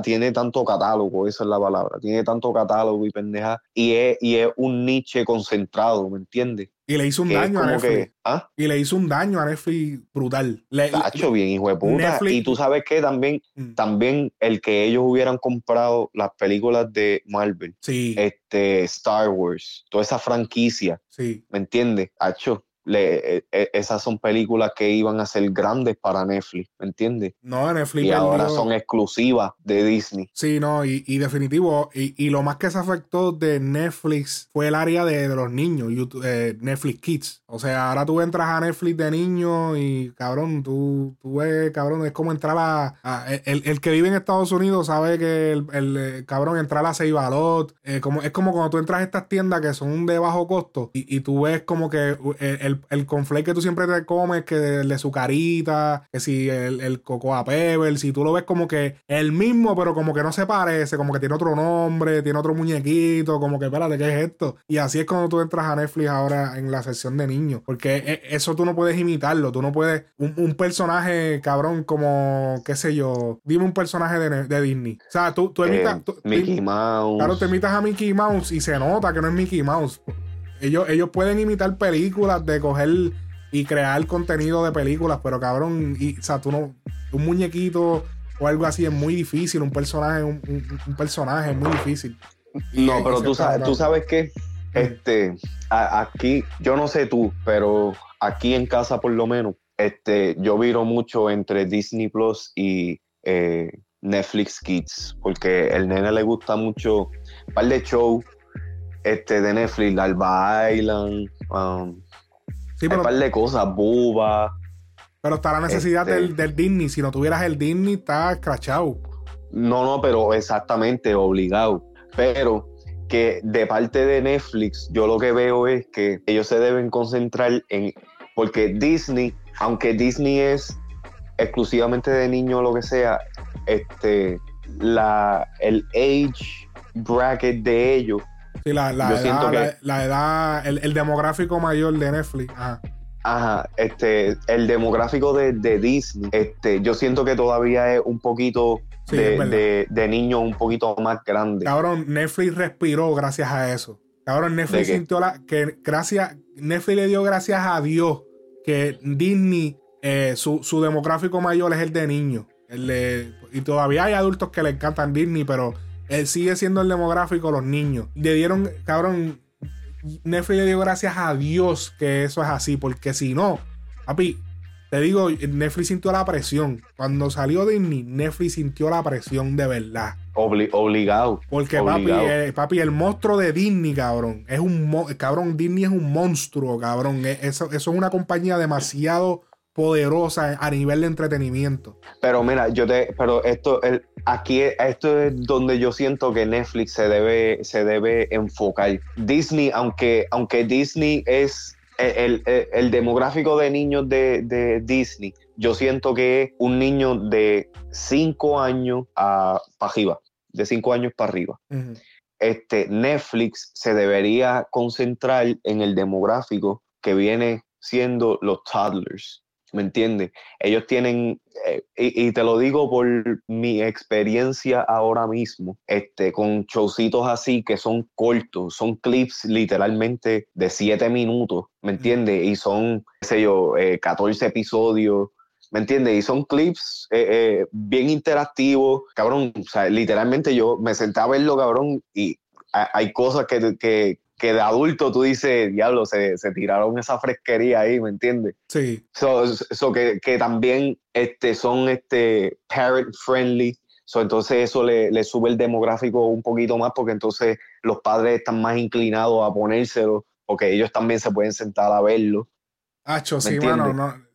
Speaker 2: tiene tanto catálogo, esa es la palabra. Tiene tanto catálogo y pendeja. Y es, y es un niche concentrado, ¿me entiendes?
Speaker 1: Y le hizo un daño a Netflix. ¿ah? Y le hizo un daño a Netflix brutal. Le,
Speaker 2: hecho bien, hijo de puta. y tú sabes que también, mm. también el que ellos hubieran comprado las películas de Marvel,
Speaker 1: sí.
Speaker 2: este, Star Wars, toda esa franquicia,
Speaker 1: sí.
Speaker 2: ¿me entiendes? Hacho, le, e, e, esas son películas que iban a ser grandes para Netflix, ¿me entiendes?
Speaker 1: No, Netflix.
Speaker 2: Y ahora son exclusivas de Disney.
Speaker 1: Sí, no, y, y definitivo, y, y, lo más que se afectó de Netflix fue el área de, de los niños, YouTube, eh, Netflix Kids. O sea, ahora tú entras a Netflix de niño y cabrón, tú, tú ves, cabrón, es como entrar a. el, el, que vive en Estados Unidos sabe que el, el eh, cabrón entrar a Seibalot, eh, como, es como cuando tú entras a estas tiendas que son de bajo costo y, y tú ves como que el el, el que tú siempre te comes, que el de su carita, que si el, el Cocoa Pebble, si tú lo ves como que el mismo, pero como que no se parece, como que tiene otro nombre, tiene otro muñequito, como que espérate, ¿qué es esto? Y así es cuando tú entras a Netflix ahora en la sección de niños, porque e, eso tú no puedes imitarlo, tú no puedes, un, personaje cabrón como, qué sé yo, dime un personaje de, Disney. O sea, tú, tú imitas...
Speaker 2: Eh, Mickey Mouse.
Speaker 1: Claro, te imitas a Mickey Mouse y se nota que no es Mickey Mouse. Ellos, ellos pueden imitar películas, de coger y crear contenido de películas, pero cabrón, y, o sea, tú no, un muñequito o algo así es muy difícil, un personaje, un, personaje es muy difícil.
Speaker 2: no, pero tú sabes, tú sabes que este, aquí, yo no sé tú, pero aquí en casa por lo menos, este, yo viro mucho entre Disney Plus y eh, Netflix Kids, porque el nene le gusta mucho un par de shows este, de Netflix, Alba Island, um, sí, pero, un par de cosas, Buba.
Speaker 1: Pero está la necesidad este del, Disney. Si no tuvieras el Disney, está escrachado.
Speaker 2: No, no, pero exactamente, obligado. Pero que de parte de Netflix, yo lo que veo es que ellos se deben concentrar en. Porque Disney, aunque Disney es exclusivamente de niños o lo que sea, este, la, el age bracket de ellos
Speaker 1: Sí, la, edad, la, edad el, demográfico mayor de Netflix. Ajá.
Speaker 2: Ajá, este, el demográfico de, Disney, este, yo siento que todavía es un poquito de, de, niños un poquito más grande.
Speaker 1: Cabrón, Netflix respiró gracias a eso. Cabrón, Netflix sintió la, que gracias, Netflix le dio gracias a Dios que Disney, eh, su, su, demográfico mayor es el de niños. y todavía hay adultos que le encantan Disney, pero él sigue siendo el demográfico los niños. Le dieron, cabrón, Netflix le dio gracias a Dios que eso es así, porque si no, papi, te digo, Netflix sintió la presión. Cuando salió Disney, Netflix sintió la presión de verdad.
Speaker 2: obligado.
Speaker 1: Porque Papi, eh, papi, el monstruo de Disney, cabrón, es un cabrón, Disney es un monstruo, cabrón. E, eso, eso es una compañía demasiado poderosa a nivel de entretenimiento.
Speaker 2: Pero mira, yo te, pero esto, el, aquí, esto es donde yo siento que Netflix se debe, se debe enfocar. Disney, aunque, aunque Disney es el, demográfico de niños de, de, Disney, yo siento que es un niño de 5 años a para arriba. de cinco años para arriba. este, Netflix se debería concentrar en el demográfico que viene siendo los toddlers. ¿Me entiendes? Ellos tienen, eh, y, te lo digo por mi experiencia ahora mismo, este, con showcitos así que son cortos, son clips literalmente de siete minutos, ¿me entiendes? Y son, qué sé yo, 14 eh, episodios, ¿me entiendes? Y son clips eh, bien interactivos, cabrón, o sea, literalmente yo me senté a verlo, cabrón, y hay cosas que, que, que de adulto tú dices, diablo, se, se, tiraron esa fresquería ahí, ¿me entiendes?
Speaker 1: Sí.
Speaker 2: So, que, que, también este, son este, parent friendly. So, entonces eso le, le, sube el demográfico un poquito más porque entonces los padres están más inclinados a ponérselo porque ellos también se pueden sentar a verlo.
Speaker 1: Hacho, sí, mano, no.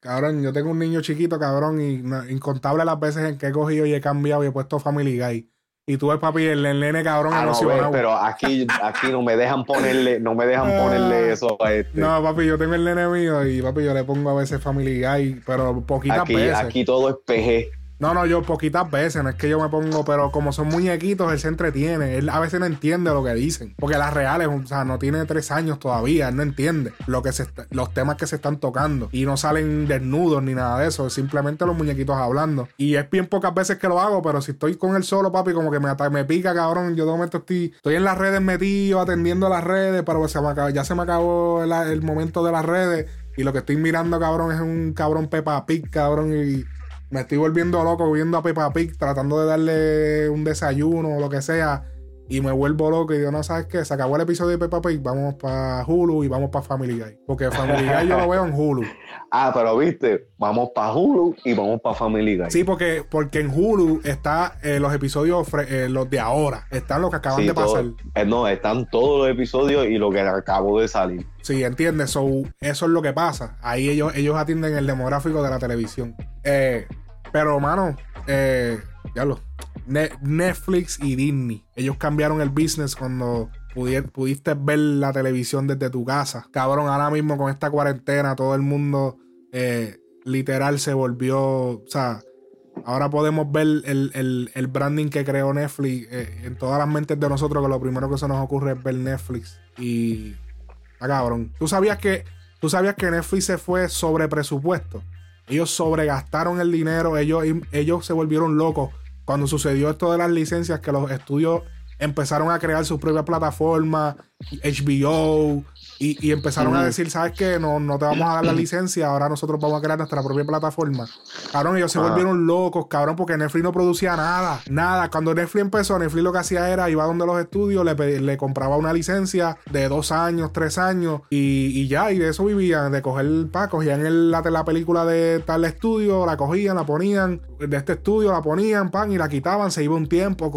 Speaker 1: Cabrón, yo tengo un niño chiquito, cabrón, y incontable las veces en que he cogido y he cambiado y he puesto Family Guy. Y tú ves, papi, el, nene cabrón
Speaker 2: ah, No, pero aquí, aquí no me dejan ponerle, no me dejan ponerle eso a este.
Speaker 1: No, papi, yo tengo el nene mío y papi, yo le pongo a veces Family Guy, pero poquitas veces.
Speaker 2: Aquí todo es PG.
Speaker 1: No, no, yo poquitas veces, no es que yo me pongo, pero como son muñequitos, él se entretiene. Él a veces no entiende lo que dicen. Porque las reales, o sea, no tiene tres años todavía, él no entiende lo que se los temas que se están tocando. Y no salen desnudos ni nada de eso, simplemente los muñequitos hablando. Y es bien pocas veces que lo hago, pero si estoy con él solo, papi, como que me, me pica, cabrón. Yo de momento estoy, estoy en las redes metido, atendiendo las redes, pero se ya se me acabó el, el momento de las redes. Y lo que estoy mirando, cabrón, es un cabrón Peppa Pig, cabrón. Y me estoy volviendo loco viendo a Peppa Pig, tratando de darle un desayuno o lo que sea. Y me vuelvo loco y digo, no, ¿sabes qué? Se acabó el episodio de Peppa Pig, vamos para Hulu y vamos para Family Guy. Porque Family Guy yo lo veo en Hulu.
Speaker 2: Ah, pero viste, vamos para Hulu y vamos para Family Guy.
Speaker 1: Sí, porque, porque en Hulu están eh, los episodios, eh, los de ahora. Están los que acaban de pasar.
Speaker 2: Eh, no, están todos los episodios y lo que acabó de salir.
Speaker 1: Sí, entiendes. eso es lo que pasa. Ahí ellos, ellos atienden el demográfico de la televisión. Pero, mano, ya lo Netflix y Disney. Ellos cambiaron el business cuando pudiste ver la televisión desde tu casa. Cabrón, ahora mismo con esta cuarentena todo el mundo eh, literal se volvió, o sea, ahora podemos ver el, branding que creó Netflix eh, en todas las mentes de nosotros, que lo primero que se nos ocurre es ver Netflix. Y, ah, cabrón, ¿tú sabías que, tú sabías que Netflix se fue sobre presupuesto? Ellos sobregastaron el dinero, ellos, ellos se volvieron locos cuando sucedió esto de las licencias, que los estudios empezaron a crear sus propias plataformas, HBO, y, empezaron a decir, ¿sabes qué? No, no te vamos a dar la licencia, ahora nosotros vamos a crear nuestra propia plataforma. Cabrón, ellos se volvieron locos, cabrón, porque Netflix no producía nada, nada. Cuando Netflix empezó, Netflix lo que hacía era, iba donde los estudios, le, le compraba una licencia de dos años, tres años, y, ya, y de eso vivían, de coger, pa, cogían el, la, la película de tal estudio, la cogían, la ponían, de este estudio la ponían, pan, y la quitaban, se iba un tiempo,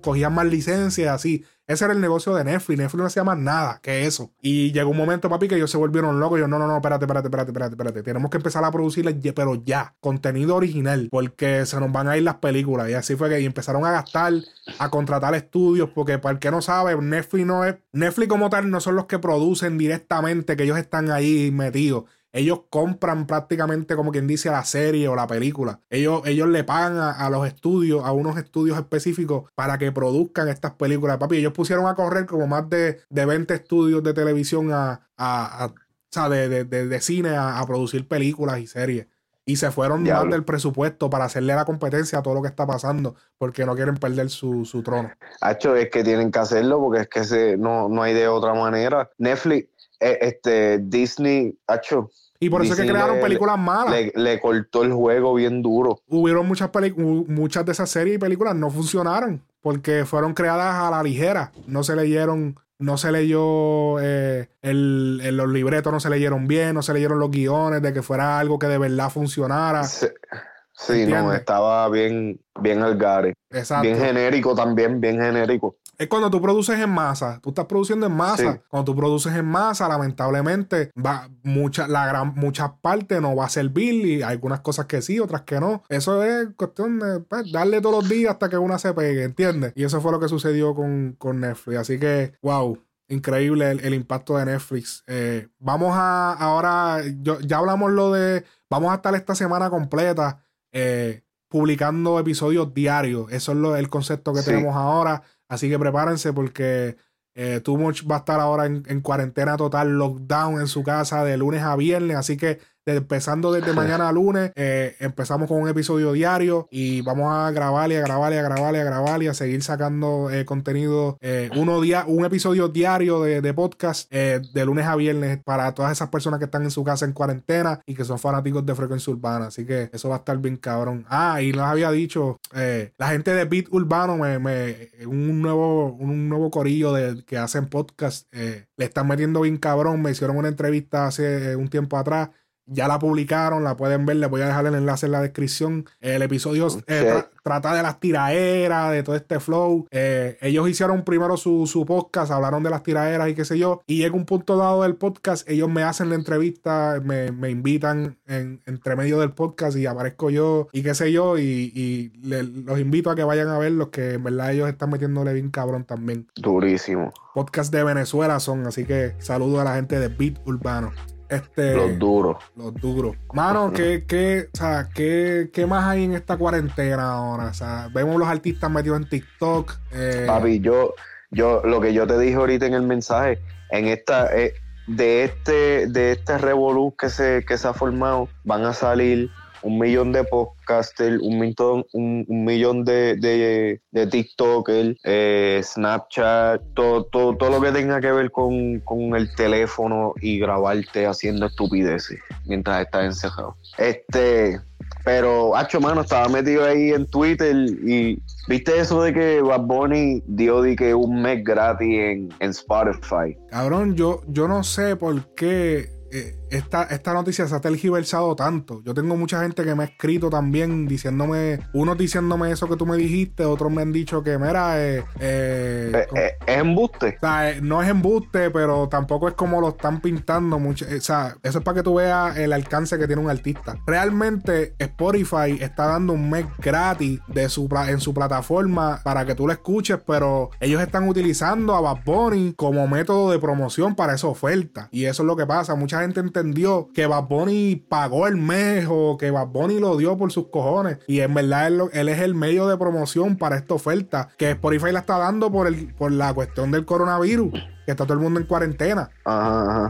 Speaker 1: cogían más licencias, así. Ese era el negocio de Netflix. Netflix no hacía más nada que eso. Y llegó un momento, papi, que ellos se volvieron locos. Yo, no, no, no, espérate, espérate, espérate, espérate, espérate. Tenemos que empezar a producirles, pero ya, contenido original, porque se nos van a ir las películas. Y así fue que empezaron a gastar, a contratar estudios, porque para el que no sabe, Netflix no es. Netflix como tal no son los que producen directamente, que ellos están ahí metidos ellos compran prácticamente como quien dice la serie o la película. Ellos, ellos le pagan a, los estudios, a unos estudios específicos para que produzcan estas películas. Papi, ellos pusieron a correr como más de, de 20 estudios de televisión a, a, o sea, de, de, cine a, producir películas y series. Y se fueron más del presupuesto para hacerle la competencia a todo lo que está pasando, porque no quieren perder su, su trono.
Speaker 2: Hacho, es que tienen que hacerlo porque es que se, no, no hay de otra manera. Netflix, eh, este, Disney, hacho,
Speaker 1: y por eso es que crearon películas malas.
Speaker 2: Le, cortó el juego bien duro.
Speaker 1: Hubieron muchas muchas de esas series y películas no funcionaron porque fueron creadas a la ligera. No se leyeron, no se leyó eh, el, los libretos, no se leyeron bien, no se leyeron los guiones de que fuera algo que de verdad funcionara.
Speaker 2: Sí, no, estaba bien, bien algare. Exacto. Bien genérico también, bien genérico
Speaker 1: es cuando tú produces en masa. Tú estás produciendo en masa. Cuando tú produces en masa, lamentablemente, va mucha, la gran, muchas partes no va a servir y hay algunas cosas que sí, otras que no. Eso es cuestión de pues, darle todos los días hasta que una se pegue, ¿entiendes? Y eso fue lo que sucedió con, Netflix. Así que, wow. Increíble el, impacto de Netflix. Eh, vamos a ahora, ya hablamos lo de, vamos a estar esta semana completa eh, publicando episodios diarios. Eso es lo, el concepto que tenemos ahora. Así que prepárense porque eh, Too Much va a estar ahora en, en, cuarentena total, lockdown en su casa de lunes a viernes. Así que empezando desde mañana a lunes, eh, empezamos con un episodio diario y vamos a grabar y a grabar y a grabar y a grabar y a seguir sacando eh, contenido, eh, uno día, un episodio diario de, podcast de lunes a viernes para todas esas personas que están en su casa en cuarentena y que son fanáticos de frecuencia urbana. Así que eso va a estar bien cabrón. Ah, y les había dicho, la gente de Beat Urbano, me, un, nuevo, un nuevo corillo de, que hacen podcast, le están metiendo bien cabrón. Me hicieron una entrevista hace un tiempo atrás ya la publicaron, la pueden ver, les voy a dejar el enlace en la descripción. El episodio eh, trata de las tiraderas, de todo este flow. Eh, ellos hicieron primero su, su, podcast, hablaron de las tiraderas y qué sé yo. Y llega un punto dado del podcast, ellos me hacen la entrevista, me, me invitan en, entre medio del podcast y aparezco yo y qué sé yo. Y, y los invito a que vayan a ver los que en verdad ellos están metiéndole bien cabrón también.
Speaker 2: Durísimo.
Speaker 1: Podcast de Venezuela son, así que saludo a la gente de Beat Urbano. Este,
Speaker 2: los duros.
Speaker 1: Los duros. Mano, ¿qué, qué, o sea, ¿qué, ¿qué, más hay en esta cuarentena ahora? O sea, vemos los artistas metidos en TikTok.
Speaker 2: Eh... Papi, yo, yo, lo que yo te dije ahorita en el mensaje, en esta, eh, de este, de este revolú que se, que se ha formado, van a salir un millón de podcasters, un, millón, un, millón de, de, de TikTokers, eh, Snapchat, todo, todo, todo lo que tenga que ver con, con el teléfono y grabarte haciendo estupideces mientras estás encerrado. Este, pero, hacho, mano, estaba metido ahí en Twitter y viste eso de que Bad Bunny dio que un mes gratis en, en Spotify.
Speaker 1: Cabrón, yo, yo no sé por qué eh, esta, esta noticia se ha tergiversado tanto. Yo tengo mucha gente que me ha escrito también diciéndome, unos diciéndome eso que tú me dijiste, otros me han dicho que, mira, eh,
Speaker 2: eh, eh es embuste.
Speaker 1: O sea, no es embuste, pero tampoco es como lo están pintando. Mucho, o sea, eso es para que tú veas el alcance que tiene un artista. Realmente, Spotify está dando un mes gratis de su, en su plataforma para que tú lo escuches, pero ellos están utilizando a Bad Bunny como método de promoción para esa oferta. Y eso es lo que pasa. Mucha gente entendió que Bad Bunny pagó el mes o que Bad Bunny lo dio por sus cojones. Y en verdad él, es el medio de promoción para esta oferta que Spotify la está dando por, el, por la cuestión del coronavirus que está todo el mundo en cuarentena.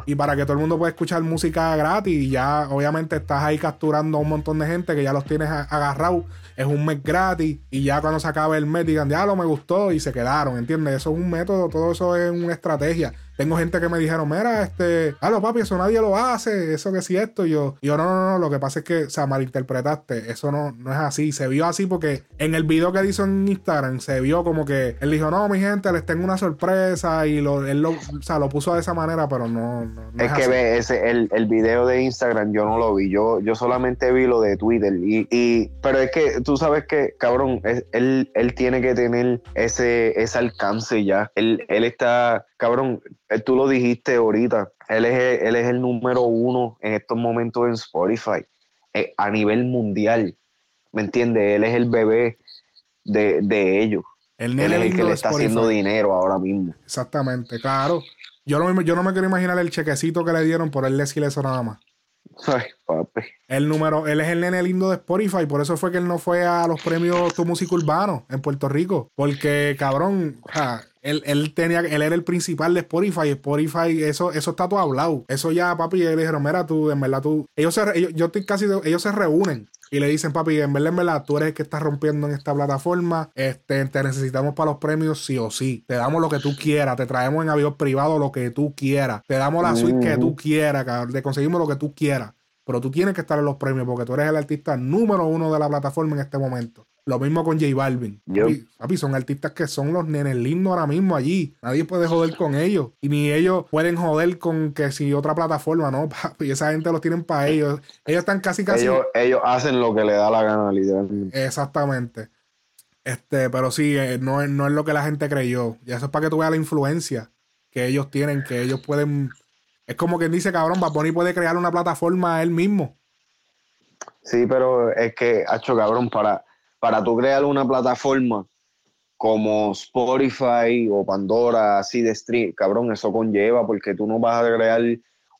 Speaker 1: Y para que todo el mundo pueda escuchar música gratis, y ya obviamente estás ahí capturando a un montón de gente que ya los tienes agarrados. Es un mes gratis y ya cuando se acabe el mes digan, ya lo me gustó y se quedaron, ¿entiendes? Eso es un método, todo eso es una estrategia. Tengo gente que me dijeron, mira, este, ah, papi, eso nadie lo hace, eso que si esto. Y yo, yo, no, no, no, lo que pasa es que, o sea, malinterpretaste, eso no, no es así. Se vio así porque en el video que hizo en Instagram se vio como que él dijo, no, mi gente, les tengo una sorpresa y lo, él lo, o sea, lo puso de esa manera, pero no. no,
Speaker 2: es, que ve, ese, el, el video de Instagram yo no lo vi, yo, yo solamente vi lo de Twitter. Y, y pero es que tú sabes que, cabrón, él, él tiene que tener ese, ese alcance ya. Él, él está cabrón, tú lo dijiste ahorita, él es, él es el número uno en estos momentos en Spotify, eh, a nivel mundial, ¿me entiendes? Él es el bebé de, ellos. él es el que le está haciendo dinero ahora mismo.
Speaker 1: Exactamente, claro. Yo no, yo no me quiero imaginar el chequecito que le dieron por él decirle eso nada más.
Speaker 2: Ay, papi.
Speaker 1: El número, él es el nene lindo de Spotify, por eso fue que él no fue a los premios Tu Música Urbano en Puerto Rico. Porque, cabrón, él, tenía, él era el principal de Spotify. Spotify, eso, eso está todo hablado. Eso ya, papi, le dijeron, mira, tú, en verdad, tú. Ellos se, yo estoy casi, ellos se reúnen y le dicen, papi, en verdad, en verdad, tú eres el que estás rompiendo en esta plataforma. Este, te necesitamos para los premios sí o sí. Te damos lo que tú quieras, te traemos en avión privado lo que tú quieras. Te damos la suite que tú quieras, cabrón. Te conseguimos lo que tú quieras. Pero tú tienes que estar en los premios porque tú eres el artista número uno de la plataforma en este momento. Lo mismo con J Balvin. Papi, son artistas que son los nenes lindos ahora mismo allí. Nadie puede joder con ellos. Y ni ellos pueden joder con que si otra plataforma, ¿no? Papi, esa gente los tienen para ellos. Ellos están casi, casi.
Speaker 2: Ellos, hacen lo que le da la gana, literalmente.
Speaker 1: Exactamente. Este, pero sí, eh, no, es, no es lo que la gente creyó. Y eso es para que tú veas la influencia que ellos tienen, que ellos pueden. Es como quien dice, cabrón, Bad puede crear una plataforma él mismo.
Speaker 2: Sí, pero es que, hecho cabrón, para para tú crear una plataforma como Spotify o Pandora, así de stream, cabrón, eso conlleva porque tú no vas a crear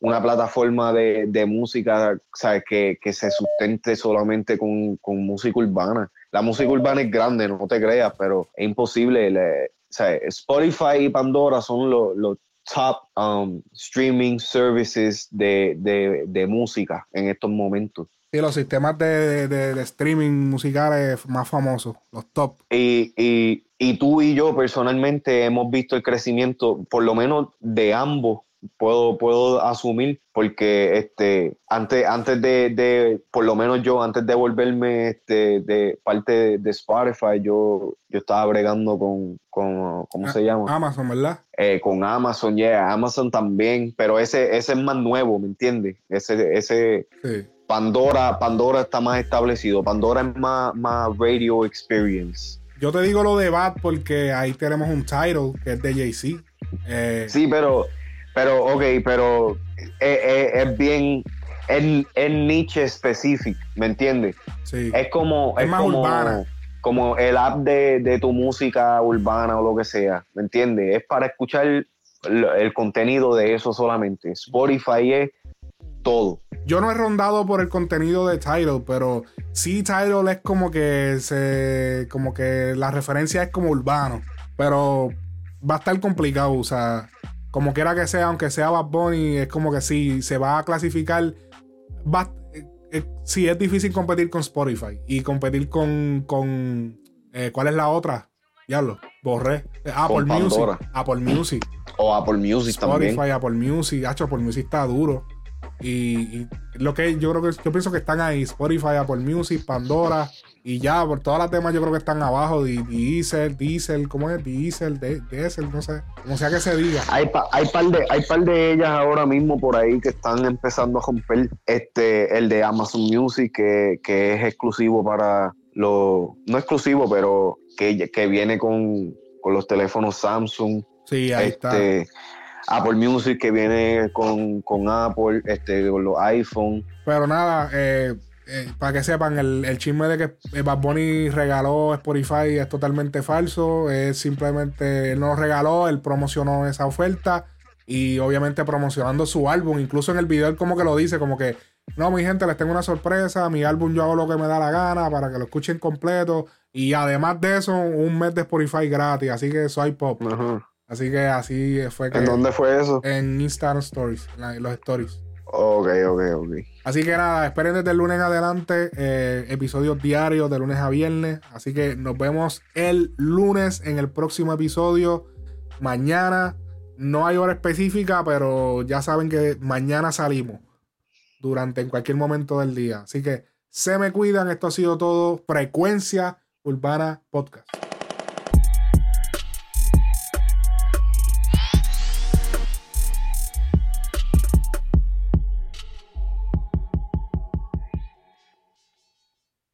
Speaker 2: una plataforma de, música ¿sabes? Que, se sustente solamente con, música urbana. La música urbana es grande, no te creas, pero es imposible. Spotify y Pandora son los top um, streaming services de, música en estos momentos.
Speaker 1: Sí, los sistemas de, streaming musicales más famosos, los top.
Speaker 2: Y, y, y tú y yo personalmente hemos visto el crecimiento, por lo menos de ambos puedo, puedo asumir, porque este, antes, antes de, por lo menos yo, antes de volverme este, de parte de, Spotify, yo, yo estaba bregando con, con ¿cómo se llama?
Speaker 1: Amazon, ¿verdad?
Speaker 2: Eh, con Amazon, yeah, Amazon también, pero ese, ese es más nuevo, ¿me entiendes? Ese, ese Pandora, Pandora está más establecido, Pandora es más, más radio experience.
Speaker 1: Yo te digo lo de Bad porque ahí tenemos un title que es de Jay-Z.
Speaker 2: Eh, sí, pero pero, ok, pero es, bien, es, niche específico, ¿me entiendes? Sí. Es como, es, como, como el app de, tu música urbana o lo que sea, ¿me entiendes? Es para escuchar el, contenido de eso solamente. Spotify es todo.
Speaker 1: Yo no he rondado por el contenido de Tidal, pero sí Tidal es como que se, como que la referencia es como urbano, pero va a estar complicado, o sea, como quiera que sea, aunque sea Bad Bunny, es como que si se va a clasificar. Va, eh, eh, sí, es difícil competir con Spotify y competir con. con eh, ¿Cuál es la otra? Diablo, borré. Apple Music. Apple Music.
Speaker 2: O Apple Music también.
Speaker 1: Spotify, Apple Music. Apple Music está duro. Y, lo que yo creo que yo pienso que están ahí Spotify, Apple Music, Pandora y ya por todas las temas yo creo que están abajo Diesel, Diesel, ¿cómo es? Diesel, Diesel, no sé, como sea que se diga.
Speaker 2: Hay hay par de hay par de ellas ahora mismo por ahí que están empezando a romper este el de Amazon Music que, es exclusivo para los no exclusivo, pero que, que viene con, los teléfonos Samsung.
Speaker 1: Sí, ahí está
Speaker 2: este, Apple Music que viene con, Apple, este, con los iPhone.
Speaker 1: Pero nada, eh, eh, para que sepan, el, el, chisme de que Bad Bunny regaló Spotify es totalmente falso. Es simplemente, él no lo regaló, él promocionó esa oferta y obviamente promocionando su álbum. Incluso en el video él como que lo dice, como que, no, mi gente, les tengo una sorpresa, mi álbum yo hago lo que me da la gana para que lo escuchen completo. Y además de eso, un mes de Spotify gratis, así que soy pop. Así que así fue que.
Speaker 2: ¿En dónde fue eso?
Speaker 1: En Instagram Stories, en los stories.
Speaker 2: Ok, ok, ok.
Speaker 1: Así que nada, esperen desde el lunes en adelante eh, episodios diarios de lunes a viernes. Así que nos vemos el lunes en el próximo episodio. Mañana no hay hora específica, pero ya saben que mañana salimos durante en cualquier momento del día. Así que se me cuidan. Esto ha sido todo. Frecuencia Urbana Podcast.